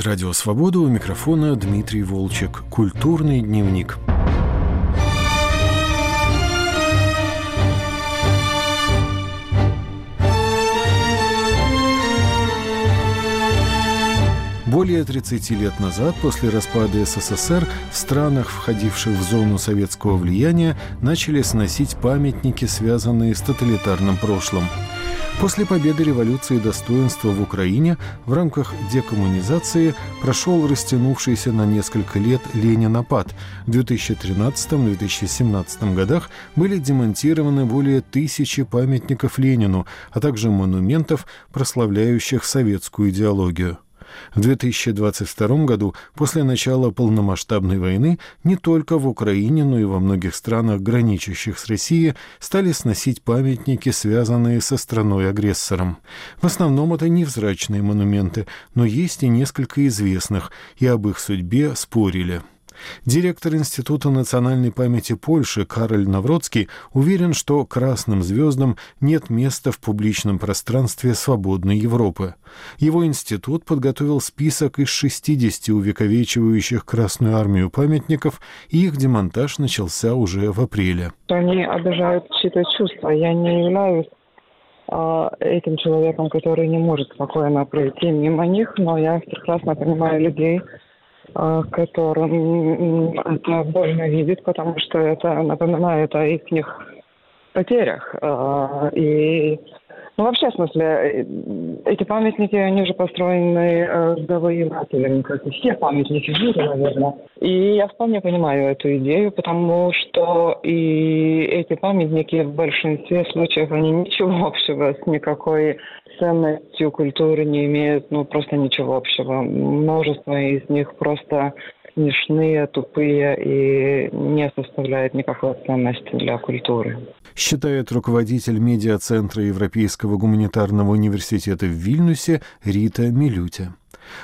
Радио «Свобода» у микрофона Дмитрий Волчек. Культурный дневник. Более 30 лет назад, после распада СССР, в странах, входивших в зону советского влияния, начали сносить памятники, связанные с тоталитарным прошлым. После победы революции достоинства в Украине в рамках декоммунизации прошел растянувшийся на несколько лет Ленинопад. В 2013-2017 годах были демонтированы более тысячи памятников Ленину, а также монументов, прославляющих советскую идеологию. В 2022 году, после начала полномасштабной войны, не только в Украине, но и во многих странах, граничащих с Россией, стали сносить памятники, связанные со страной-агрессором. В основном это невзрачные монументы, но есть и несколько известных, и об их судьбе спорили. Директор Института национальной памяти Польши Кароль Навродский уверен, что красным звездам нет места в публичном пространстве свободной Европы. Его институт подготовил список из 60 увековечивающих Красную армию памятников, и их демонтаж начался уже в апреле. Они обижают чьи-то чувства. Я не являюсь а, этим человеком, который не может спокойно пройти мимо них, но я прекрасно понимаю людей, которым это больно видеть, потому что это напоминает о их потерях. А, и ну, вообще, в смысле, э, эти памятники, они же построены э, завоевателями, как и все памятники в наверное. И я вполне понимаю эту идею, потому что и эти памятники в большинстве случаев, они ничего общего с никакой ценностью культуры не имеют, ну, просто ничего общего. Множество из них просто смешные, тупые и не составляют никакой ценности для культуры. Считает руководитель медиацентра Европейского гуманитарного университета в Вильнюсе Рита Милютя.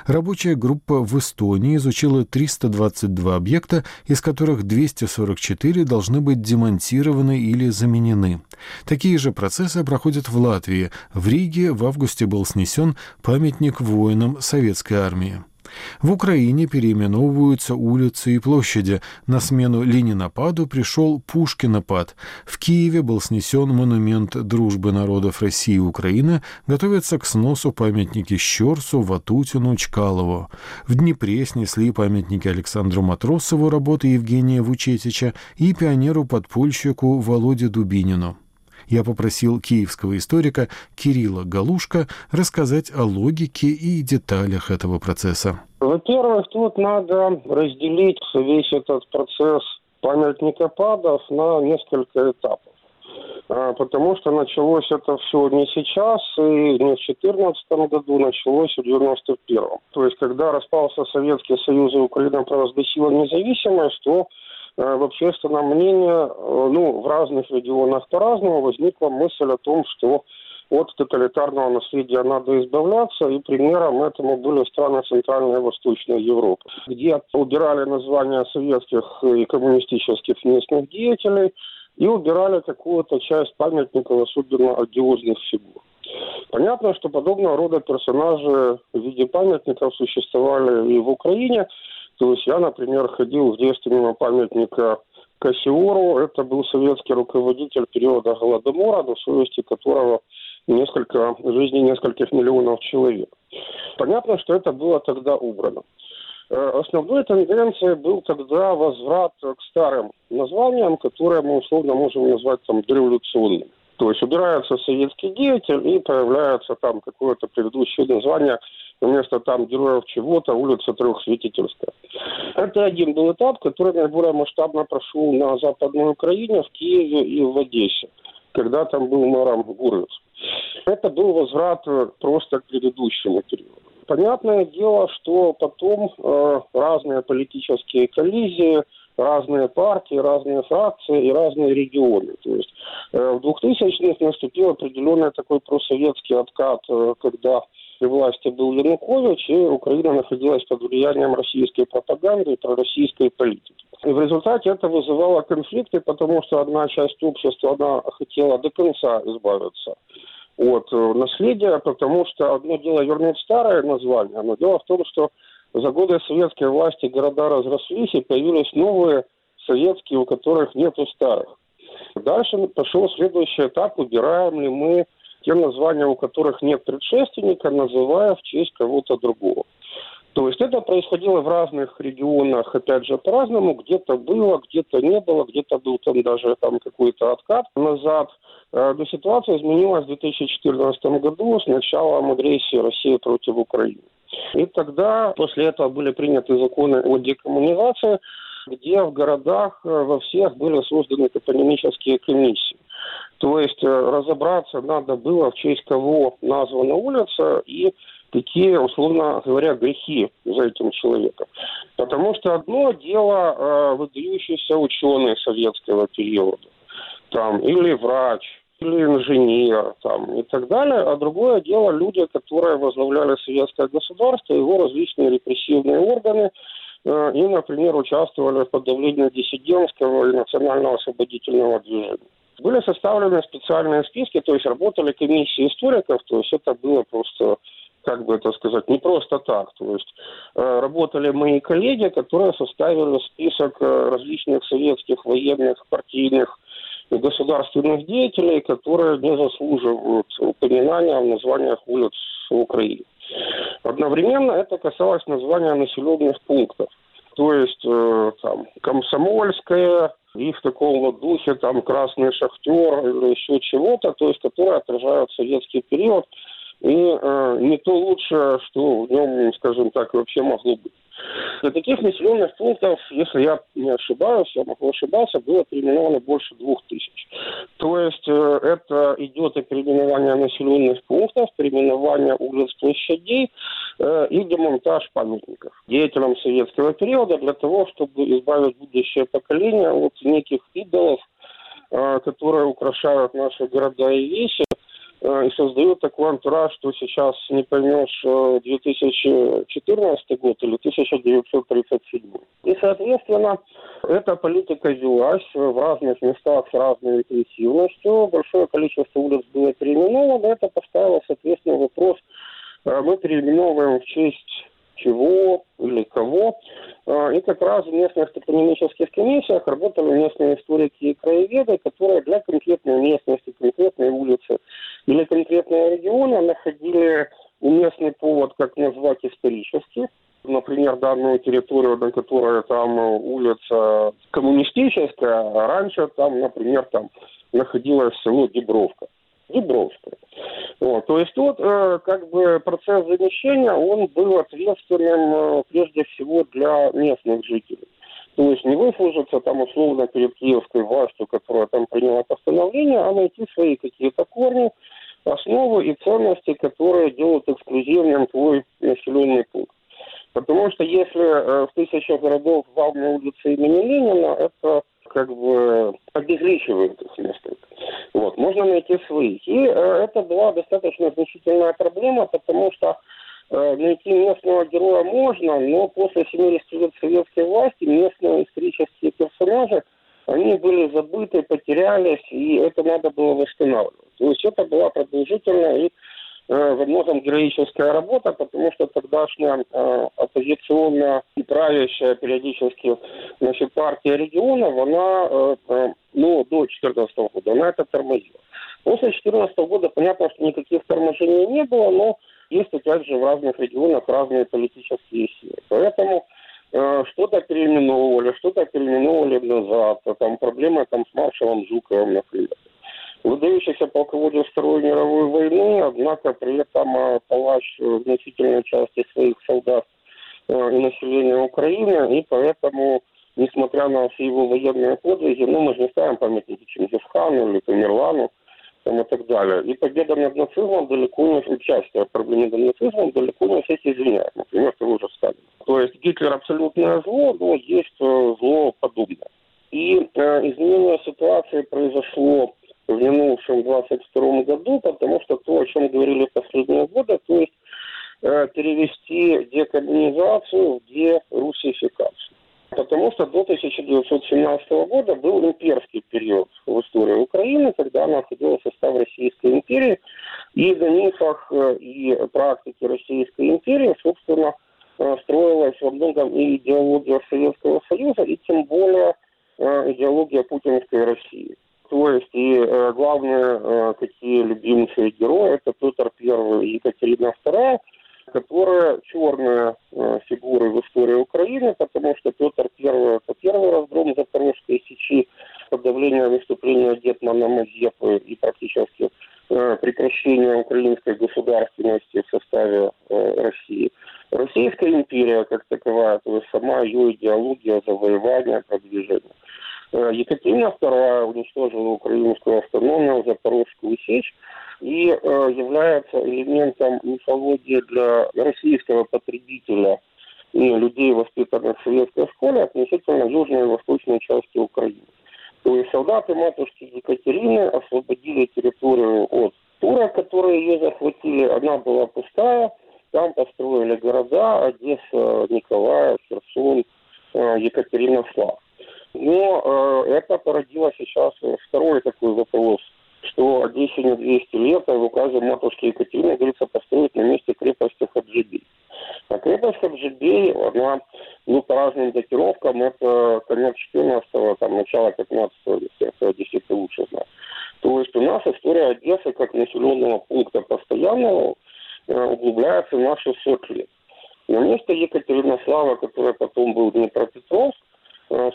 Рабочая группа в Эстонии изучила 322 объекта, из которых 244 должны быть демонтированы или заменены. Такие же процессы проходят в Латвии. В Риге в августе был снесен памятник воинам советской армии. В Украине переименовываются улицы и площади. На смену Ленинопаду пришел Пушкинопад. В Киеве был снесен монумент дружбы народов России и Украины. Готовятся к сносу памятники Щерсу, Ватутину, Чкалову. В Днепре снесли памятники Александру Матросову работы Евгения Вучетича и пионеру-подпольщику Володе Дубинину я попросил киевского историка Кирилла Галушка рассказать о логике и деталях этого процесса. Во-первых, тут надо разделить весь этот процесс памятникопадов на несколько этапов. А, потому что началось это все не сейчас, и не в 2014 году, началось в 91 То есть, когда распался Советский Союз и Украина провозгласила независимость, то в общественном мнении, э, ну, в разных регионах по-разному возникла мысль о том, что от тоталитарного наследия надо избавляться, и примером этому были страны Центральной и Восточной Европы, где убирали названия советских и коммунистических местных деятелей и убирали какую-то часть памятников, особенно одиозных фигур. Понятно, что подобного рода персонажи в виде памятников существовали и в Украине, то есть я, например, ходил в детстве мимо памятника Кассиору. Это был советский руководитель периода Голодомора, до совести которого несколько, жизни нескольких миллионов человек. Понятно, что это было тогда убрано. Э, основной тенденцией был тогда возврат к старым названиям, которые мы условно можем назвать там дореволюционными. То есть убирается советский деятель и появляется там какое-то предыдущее название вместо там героев чего-то улица Трехсветительская. Это один был этап, который наиболее масштабно прошел на Западной Украине, в Киеве и в Одессе, когда там был мэром Гурвиц. Это был возврат просто к предыдущему периоду. Понятное дело, что потом э, разные политические коллизии – разные партии, разные фракции и разные регионы. То есть э, в 2000-х наступил определенный такой просоветский откат, э, когда при власти был Янукович, и Украина находилась под влиянием российской пропаганды и пророссийской политики. И в результате это вызывало конфликты, потому что одна часть общества, она хотела до конца избавиться от э, наследия, потому что одно дело вернуть старое название, но дело в том, что за годы советской власти города разрослись и появились новые советские, у которых нету старых. Дальше пошел следующий этап, убираем ли мы те названия, у которых нет предшественника, называя в честь кого-то другого. То есть это происходило в разных регионах, опять же, по-разному. Где-то было, где-то не было, где-то был там даже там какой-то откат назад. Э, но ситуация изменилась в 2014 году с началом агрессии России против Украины. И тогда после этого были приняты законы о декоммунизации, где в городах э, во всех были созданы топонимические комиссии. То есть э, разобраться надо было, в честь кого названа улица и какие, условно говоря, грехи за этим человеком. Потому что одно дело э, выдающийся ученый советского периода, там, или врач, или инженер там, и так далее, а другое дело люди, которые возглавляли советское государство, его различные репрессивные органы, э, и, например, участвовали в подавлении диссидентского и национального освободительного движения. Были составлены специальные списки, то есть работали комиссии историков, то есть это было просто как бы это сказать, не просто так. То есть э, работали мои коллеги, которые составили список э, различных советских военных, партийных и государственных деятелей, которые не заслуживают упоминания в названиях улиц в Украине. Одновременно это касалось названия населенных пунктов. То есть э, там Комсомольская, и в таком вот духе там Красный Шахтер или еще чего-то, то есть которые отражают советский период – и э, не то лучшее, что в нем, скажем так, вообще могло быть. Для таких населенных пунктов, если я не ошибаюсь, я могу ошибаться, было переименовано больше двух тысяч. То есть э, это идет и переименование населенных пунктов, переименование улиц площадей э, и демонтаж памятников деятелям советского периода для того, чтобы избавить будущее поколение от неких идолов, э, которые украшают наши города и вещи, и создают такой антураж, что сейчас не поймешь 2014 э, год или 1937. И, соответственно, эта политика велась в разных местах с разной интенсивностью. Большое количество улиц было переименовано. Это поставило, соответственно, вопрос, э, мы переименовываем в честь чего или кого. А, и как раз в местных топонимических комиссиях работали местные историки и краеведы, которые для конкретной местности, конкретной улицы или конкретного региона находили уместный повод, как назвать исторически. Например, данную территорию, на которой там улица коммунистическая, а раньше там, например, там находилось село Дебровка. Дубровская. Вот. То есть вот э, как бы процесс замещения, он был ответственным э, прежде всего для местных жителей. То есть не выслужиться там условно перед киевской властью, которая там приняла постановление, а найти свои какие-то корни, основы и ценности, которые делают эксклюзивным твой населенный пункт. Потому что если э, в тысячах городов вал на улице имени Ленина, это как бы обезличивает их несколько. Вот, можно найти своих. И э, это была достаточно значительная проблема, потому что э, найти местного героя можно, но после 70 лет советской власти местные исторические персонажи, они были забыты, потерялись, и это надо было восстанавливать. То есть это была продолжительная и во многом героическая работа, потому что тогдашняя э, оппозиционная и правящая периодически значит, партия регионов, она э, э, ну, до 2014 года, она это тормозила. После 2014 года понятно, что никаких торможений не было, но есть опять же в разных регионах разные политические силы. Поэтому э, что-то переименовывали, что-то переименовывали назад. Там проблема там с маршалом Жуковым, например выдающийся полководец Второй мировой войны, однако при этом э, палач значительной части своих солдат э, и населения Украины, и поэтому, несмотря на все его военные подвиги, ну, мы же не ставим памятники Чингисхану или Тамерлану, там, и так далее. И победа над нацизмом далеко не участие в проблеме над нацизмом далеко не всех извиняет. Например, того же Сталина. То есть Гитлер абсолютное зло, но есть э, зло подобное. И э, изменение ситуации произошло в минувшем 22 году, потому что то, о чем говорили последние годы, то есть э, перевести декоммунизацию в дерусификацию. Потому что до 1917 года был имперский период в истории Украины, когда она входила в состав Российской империи. И в мифах э, и практике Российской империи, собственно, строилась во многом и идеология Советского Союза, и тем более идеология путинской России. То и э, главные э, такие любимцы герои это Петр I и Екатерина II, которые черные э, фигуры в истории Украины, потому что Петр I это первый разгром Запорожской сечи, подавление выступления Гетмана Мазепы и практически э, прекращение украинской государственности в составе э, России. Российская империя как таковая, то есть сама ее идеология завоевания, продвижения. Э, Екатерина II уничтожила украинскую автономию, Запорожскую сечь и э, является элементом мифологии для российского потребителя и людей, воспитанных в советской школе, относительно южной и восточной части Украины. То есть солдаты матушки Екатерины освободили территорию от турок, которые ее захватили. Она была пустая, там построили города Одесса, Николаев, Херсон, э, Екатеринослав. Но э, это породило сейчас второй такой вопрос, что Одессе не 200 лет, а в указе матушки Екатерины говорится построить на месте крепости Хаджибей. А крепость Хаджибей, она, ну, по разным датировкам, это конец 14-го, там, начало 15-го века, это Одессе лучше знать. То есть у нас история Одессы как населенного пункта постоянного э, углубляется на 600 лет. На месте Екатеринослава, который потом был Днепропетровск,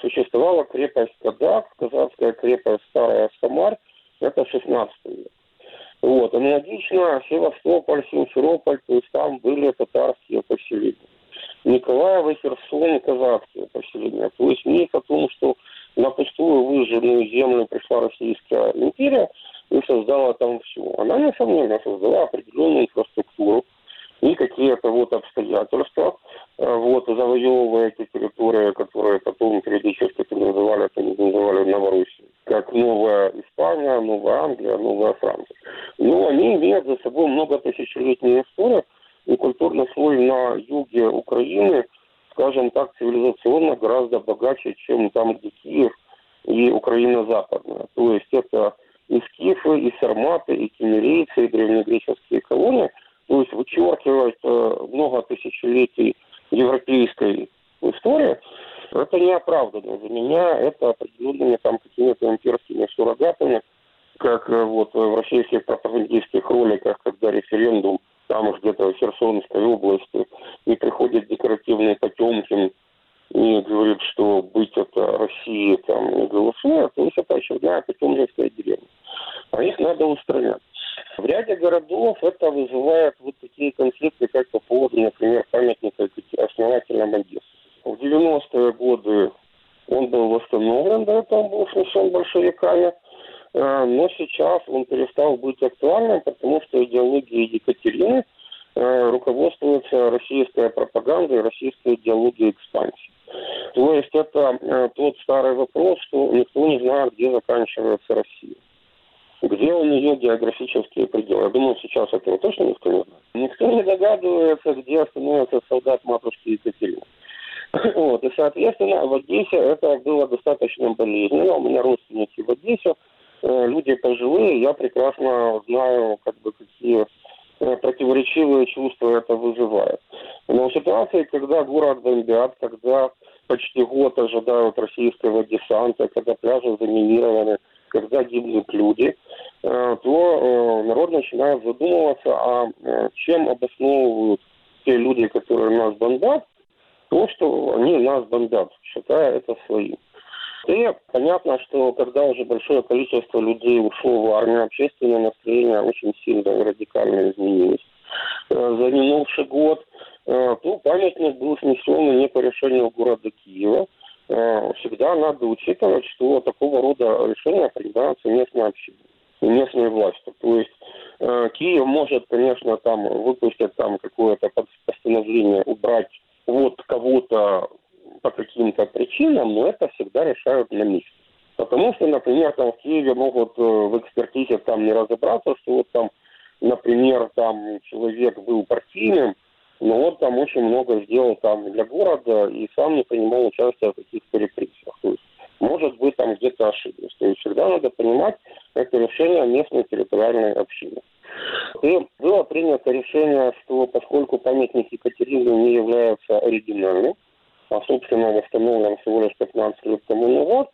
существовала крепость Кадак, казахская крепость Старая Самарь, это 16 век. Вот. Аналогично Севастополь, Симферополь, то есть там были татарские поселения. Николаева, Херсон, казахские поселения. То есть миф о том, что на пустую выжженную землю пришла Российская империя и создала там все. Она, несомненно, создала определенную инфраструктуру, и какие-то вот обстоятельства, э, вот, завоевывая эти территории, которые потом периодически называли Новороссией, как Новая Испания, Новая Англия, Новая Франция. Но они имеют за собой много тысячелетнюю историю, и культурный слой на юге Украины, скажем так, цивилизационно гораздо богаче, чем там, где Киев и Украина западная. То есть это и скифы, и сарматы, и кемерийцы, и древнегреческие колонии – то есть вычеркивать э, много тысячелетий европейской истории, это неоправданно. Для меня это определенными там какими-то имперскими суррогатами, как э, вот в российских пропагандистских роликах, когда референдум там где-то в Херсонской области, и приходит декоративный Потемкин и говорит, что быть это России там не голосует, то есть это очередная Потемкинская деревня. А их надо устранять. В ряде городов это вызывает вот такие конфликты, как по поводу, например, памятника основателям Одессы. В 90-е годы он был восстановлен, до этого был снесен большевиками, э, но сейчас он перестал быть актуальным, потому что идеология Екатерины э, руководствуется российская пропаганда и российская идеология экспансии. То есть это э, тот старый вопрос, что никто не знает, где заканчивается Россия. Где у нее географические пределы? Я думаю, сейчас этого точно никто не знает. Никто не догадывается, где остановится солдат матушки Екатерины. Вот, и, соответственно, в Одессе это было достаточно болезненно. У меня родственники в Одессе, э, люди пожилые, я прекрасно знаю, как бы, какие э, противоречивые чувства это вызывает. Но в ситуации, когда город бомбят, когда почти год ожидают российского десанта, когда пляжи заминированы, когда гибнут люди, э, то э, народ начинает задумываться, а э, чем обосновывают те люди, которые нас бомбят, то, что они нас бомбят, считая это своим. И понятно, что когда уже большое количество людей ушло в армию, общественное настроение очень сильно радикально изменилось. За минувший год то памятник был снесен не по решению города Киева, всегда надо учитывать, что такого рода решения принимаются местной общиной местные власти. То есть э, Киев может, конечно, там выпустить там какое-то постановление убрать вот кого-то по каким-то причинам, но это всегда решают на месте. Потому что, например, там в Киеве могут э, в экспертизе там не разобраться, что вот там, например, там человек был партийным, но вот там очень много сделал там для города и сам не принимал участия в каких-то репрессиях. То есть, может быть, там где-то ошиблись. То есть всегда надо понимать, это решение местной территориальной общины. И было принято решение, что поскольку памятник Екатерины не является оригинальным, а, собственно, восстановлен всего лишь 15 лет тому назад,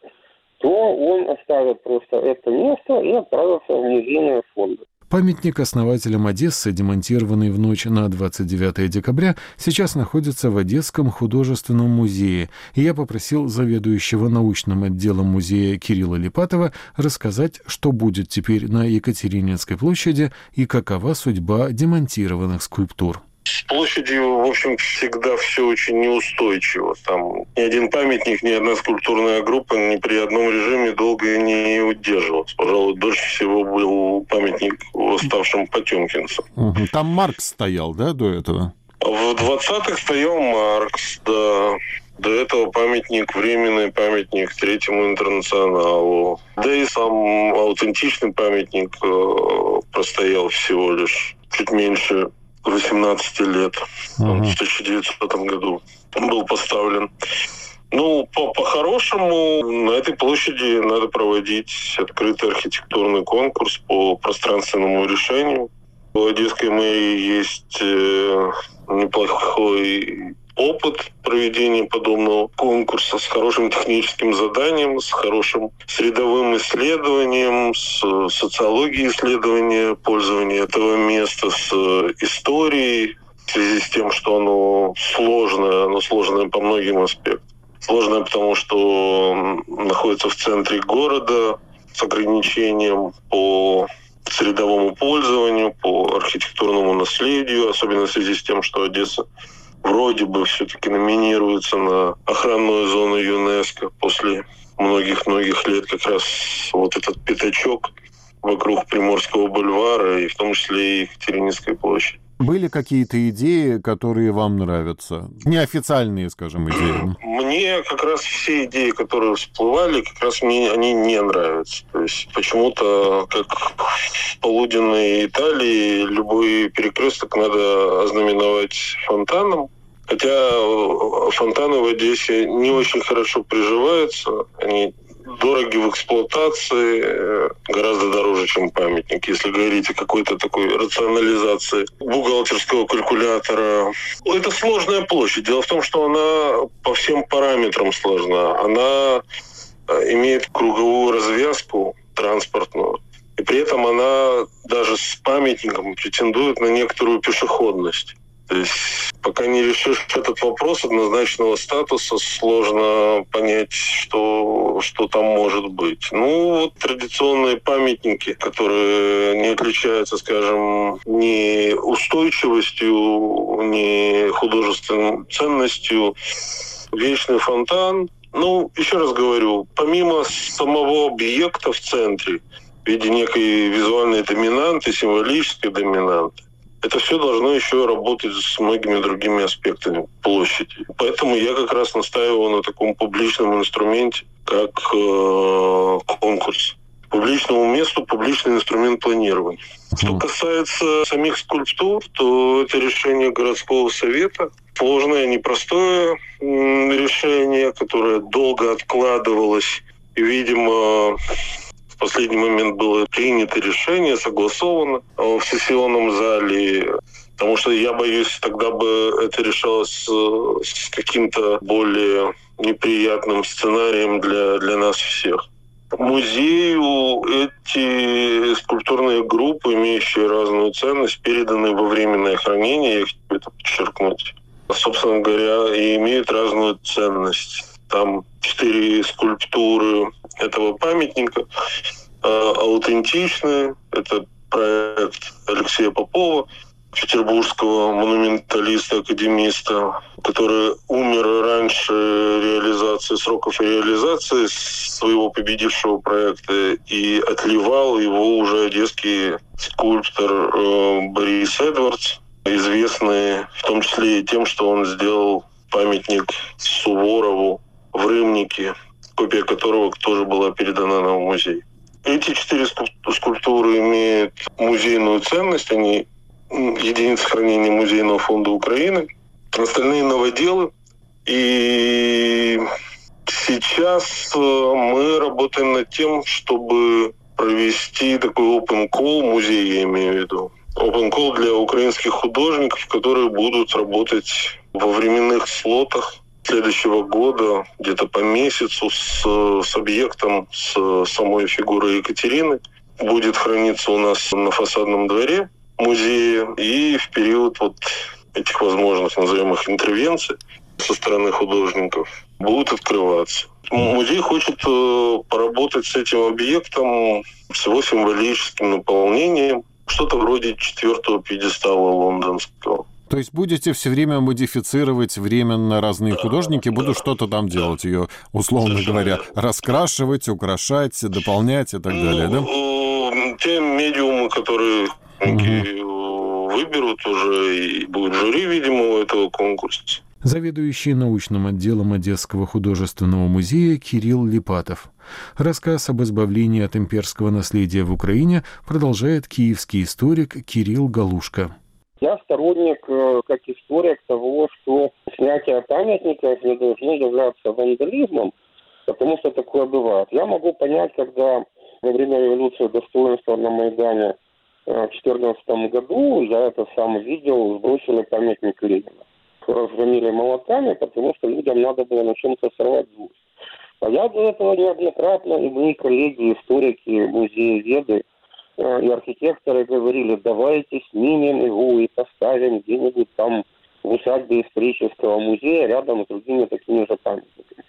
то он оставит просто это место и отправится в музейные фонды. Памятник основателям Одессы, демонтированный в ночь на 29 декабря, сейчас находится в Одесском художественном музее, и я попросил заведующего научным отделом музея Кирилла Липатова рассказать, что будет теперь на Екатерининской площади и какова судьба демонтированных скульптур. С площадью, в общем, всегда все очень неустойчиво. Там ни один памятник, ни одна скульптурная группа ни при одном режиме долго не удерживалась. Пожалуй, дольше всего был памятник восставшим Потемкинцам. Там Маркс стоял, да, до этого? В 20-х стоял Маркс, да. До этого памятник, временный памятник Третьему интернационалу. Да и сам аутентичный памятник э, простоял всего лишь чуть меньше 18 лет. Он в 1900 году был поставлен. Ну, по-хорошему, по на этой площади надо проводить открытый архитектурный конкурс по пространственному решению. В Одесской мэрии есть э, неплохой опыт проведения подобного конкурса с хорошим техническим заданием, с хорошим средовым исследованием, с социологией исследования пользования этого места, с историей, в связи с тем, что оно сложное, оно сложное по многим аспектам. Сложное, потому что находится в центре города с ограничением по средовому пользованию, по архитектурному наследию, особенно в связи с тем, что Одесса вроде бы все-таки номинируется на охранную зону ЮНЕСКО после многих-многих лет как раз вот этот пятачок вокруг Приморского бульвара и в том числе и Екатерининской площади. Были какие-то идеи, которые вам нравятся? Неофициальные, скажем, идеи. Мне как раз все идеи, которые всплывали, как раз мне они не нравятся. То есть почему-то, как в полуденной Италии, любой перекресток надо ознаменовать фонтаном. Хотя фонтаны в Одессе не очень хорошо приживаются. Они дороги в эксплуатации, э, гораздо дороже, чем памятник. Если говорить о какой-то такой рационализации бухгалтерского калькулятора. Это сложная площадь. Дело в том, что она по всем параметрам сложна. Она э, имеет круговую развязку транспортную. И при этом она даже с памятником претендует на некоторую пешеходность. Пока не решишь этот вопрос однозначного статуса, сложно понять, что, что там может быть. Ну, вот традиционные памятники, которые не отличаются, скажем, ни устойчивостью, ни художественной ценностью. Вечный фонтан. Ну, еще раз говорю, помимо самого объекта в центре, в виде некой визуальной доминанты, символической доминанты, это все должно еще работать с многими другими аспектами площади. Поэтому я как раз настаиваю на таком публичном инструменте, как э, конкурс. Публичному месту публичный инструмент планирования. Что касается самих скульптур, то это решение городского совета. Сложное, непростое решение, которое долго откладывалось. И, видимо, последний момент было принято решение, согласовано в сессионном зале. Потому что я боюсь, тогда бы это решалось с каким-то более неприятным сценарием для, для нас всех. Музею эти скульптурные группы, имеющие разную ценность, переданы во временное хранение, я хочу это подчеркнуть. Собственно говоря, и имеют разную ценность. Там четыре скульптуры этого памятника э, аутентичны. Это проект Алексея Попова, петербургского монументалиста-академиста, который умер раньше реализации сроков реализации своего победившего проекта и отливал его уже одесский скульптор э, Борис Эдвардс, известный в том числе и тем, что он сделал памятник Суворову в Рымнике, копия которого тоже была передана нам в музей. Эти четыре скульптуры имеют музейную ценность, они единицы хранения Музейного фонда Украины. Остальные новоделы. И сейчас э, мы работаем над тем, чтобы провести такой open call музей, я имею в виду. Open call для украинских художников, которые будут работать во временных слотах следующего года, где-то по месяцу, с, с объектом, с самой фигурой Екатерины. Будет храниться у нас на фасадном дворе музея. И в период вот этих возможных, назовем их, интервенций со стороны художников будут открываться. Музей хочет э, поработать с этим объектом, с его символическим наполнением, что-то вроде четвертого пьедестала лондонского. То есть будете все время модифицировать временно разные художники, будут что-то там делать, ее, условно говоря, раскрашивать, украшать, дополнять и так далее, да? Ну, те медиумы, которые угу. выберут уже, и будет жюри, видимо, у этого конкурса. Заведующий научным отделом Одесского художественного музея Кирилл Липатов. Рассказ об избавлении от имперского наследия в Украине продолжает киевский историк Кирилл Галушка. Я сторонник, э, как историк, того, что снятие памятников не должно являться вандализмом, потому что такое бывает. Я могу понять, когда во время революции достоинства на Майдане э, в 2014 году, я это сам видел, сбросили памятник Ленина. Разгромили молотами, потому что людям надо было на чем-то сорвать злость. А я до этого неоднократно, и мои коллеги, историки, музееведы э, и архитекторы говорили, давайте снимем его и поставим где-нибудь там в усадьбе исторического музея рядом с другими такими же памятниками.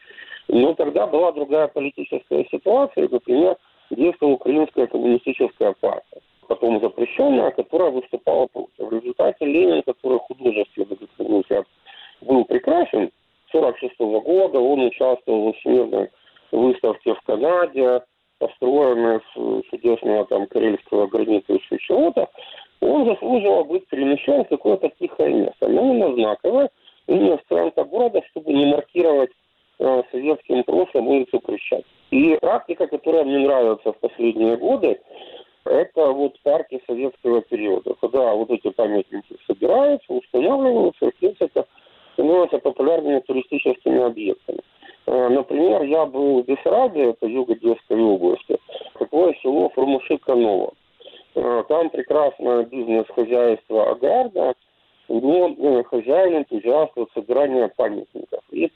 Но тогда была другая политическая ситуация, например, действовала Украинская коммунистическая партия, потом запрещенная, которая выступала против. В результате Ленин, который художественно был прекрасен, 1946 года он участвовал в всемирной выставке в Канаде, построенной с чудесного там карельского гранита еще чего-то. Он заслуживал быть перемещен в какое-то тихое место. Но именно знаковое, именно в города, чтобы не маркировать э, советским прошлым улицу Крещатик. И практика, которая мне нравится в последние годы, это вот парки советского периода, когда вот эти памятники собираются, устанавливаются, в принципе, становятся популярными туристическими объектами. Э, например, я был в Бессарабии, это юго Одесской области, такое село Фурмуши-Каново. Э, там прекрасное бизнес-хозяйство Агарда, но э, хозяин энтузиаст собирания памятников. И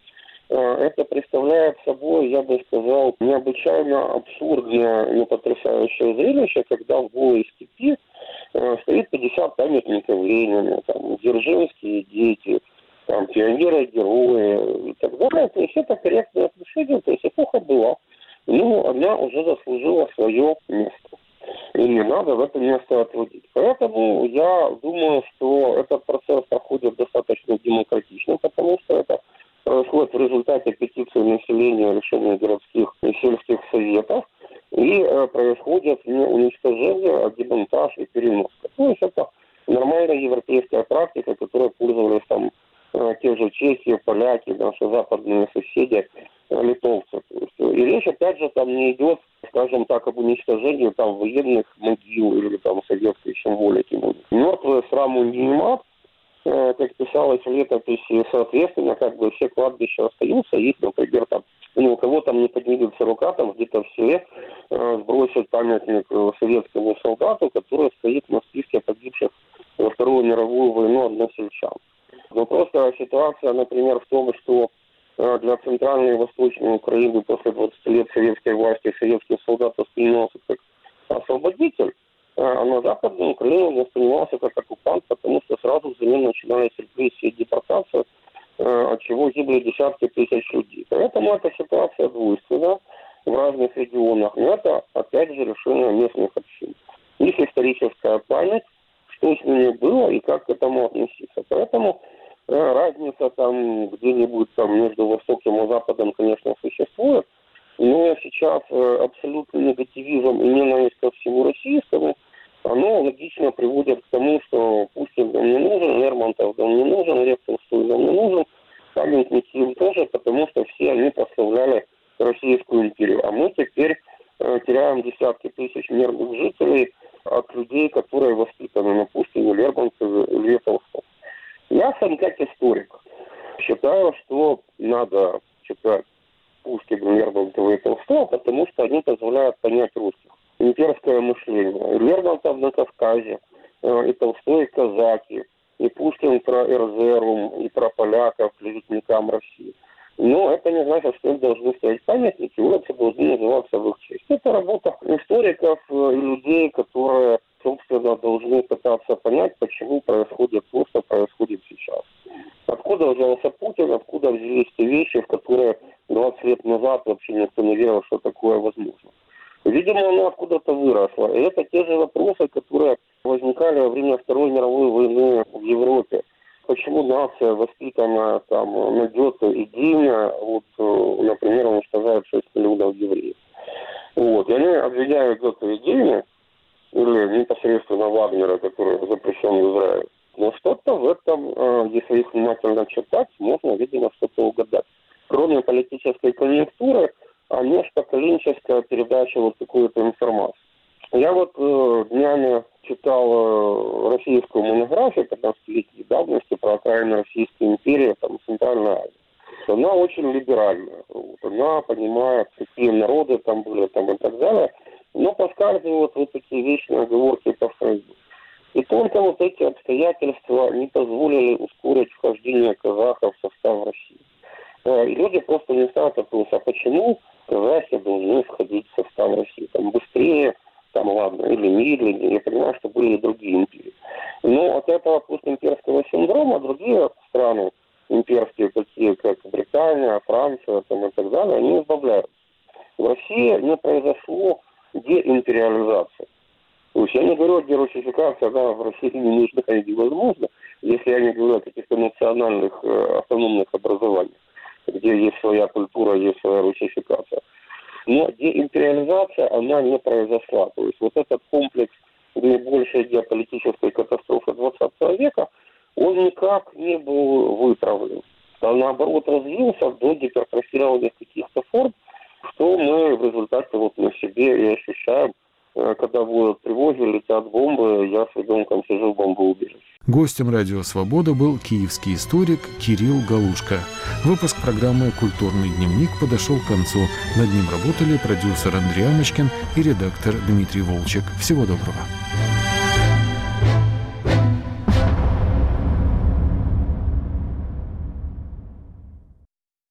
это представляет собой, я бы сказал, необычайно абсурдное, не потрясающее зрелище, когда в голой степи стоит 50 памятников Ленину, там, Дзержинские дети – там, пионеры, герои и так далее. То есть это корректное отношение, то есть эпоха была. Но она уже заслужила свое место. И не надо в это место отводить. Поэтому я думаю, что этот процесс проходит достаточно демократично, потому что это происходит в результате петиции населения решения городских и сельских советов, и э, происходит не уничтожение, а демонтаж и переноска. То есть это нормальная европейская практика, которой пользовались там Э, же чехи, поляки, наши западные соседи, э, литовцы. И речь, опять же, там не идет, скажем так, об уничтожении там военных могил или там советской символики. Мертвые сраму не имат, э, как писалось в летописи, соответственно, как бы все кладбища остаются, их, например, там, ну, у кого там не поднимется рука, там где-то в селе э, сбросят памятник советскому солдату, который стоит на списке погибших во Вторую мировую войну односельчан. Но просто ситуация, например, в том, что э, для центральной и восточной Украины после 20 лет советской власти советский солдат воспринимался как освободитель, э, а на Западной Украине воспринимался как оккупант, потому что сразу взамен начинались репрессии и депортация, э, от чего гибли десятки тысяч людей. Поэтому эта ситуация двойственна в разных регионах, но это, опять же, решение местных общин. Их историческая память, что с ними было и как к этому относиться. Поэтому разница там где-нибудь там между Востоком и Западом, конечно, существует, но сейчас э, абсолютный негативизм и ненависть ко всему российскому, оно логично приводит к тому, что Путин нам не нужен, Лермонтов нам не нужен, Толстой нам не нужен, памятники им тоже, потому что все они прославляли Российскую империю. А мы теперь э, теряем десятки тысяч мирных жителей – от людей, которые воспитаны на Пушкине, Лермонтове, Льве Толстом. Я сам как историк считаю, что надо читать Пушкина, Лермонтова и Толстого, потому что они позволяют понять русских. имперское мышление. Лермонтов на Кавказе, э, и Толстой, и казаки, и Пушкин про Эрзерум, и про поляков, клеветникам России. Но это не значит, что им должны стоять памятники, улицы должны называться в их честь. Это работа историков и людей, которые, собственно, должны пытаться понять, почему происходит то, что происходит. Откуда взялся Путин, откуда взялись те вещи, в которые 20 лет назад вообще никто не верил, что такое возможно. Видимо, оно откуда-то выросло. И это те же вопросы, которые возникали во время Второй мировой войны в Европе. Почему нация, воспитанная там на Гёте и Дине, вот, э, например, уничтожает 6 миллионов евреев. Вот. И они обвиняют Гёте и Дине, или непосредственно Вагнера, который запрещен в Израиле. Но что-то в этом, э, если их внимательно читать, можно, видимо, что-то угадать. Кроме политической конъюнктуры, а межпоколенческая передача вот какой-то информации. Я вот э, днями читал э, российскую монографию 15-летней давности про окраины Российской империи, там, Центральная Азия. Она очень либеральная. Вот, она понимает, какие народы там были там, и так далее, но поскальзывают вот такие вечные оговорки по Фрейду. И только вот эти обстоятельства не позволили ускорить вхождение казахов в состав России. Э, и люди просто не ставят вопрос, а почему казахи должны входить в состав России? Там быстрее, там ладно, или медленнее. Я понимаю, что были и другие империи. Но от этого постимперского синдрома другие страны имперские, такие как Британия, Франция там, и так далее, они избавляются. В России не произошло деимпериализации. Есть я не говорю о дерусификации, она в России не нужна и невозможно, если я не говорю о каких-то национальных э, автономных образованиях, где есть своя культура, есть своя русификация. Но деимпериализация, она не произошла. То есть вот этот комплекс наибольшей геополитической катастрофы 20 века, он никак не был выправлен. А наоборот развился до гипертрофированных каких-то форм, что мы в результате вот на себе и ощущаем – когда будут тревоги, летят бомбы, я с ребенком сижу в бомбоубежище. Гостем «Радио Свобода» был киевский историк Кирилл Галушка. Выпуск программы «Культурный дневник» подошел к концу. Над ним работали продюсер Андрей Амочкин и редактор Дмитрий Волчек. Всего доброго.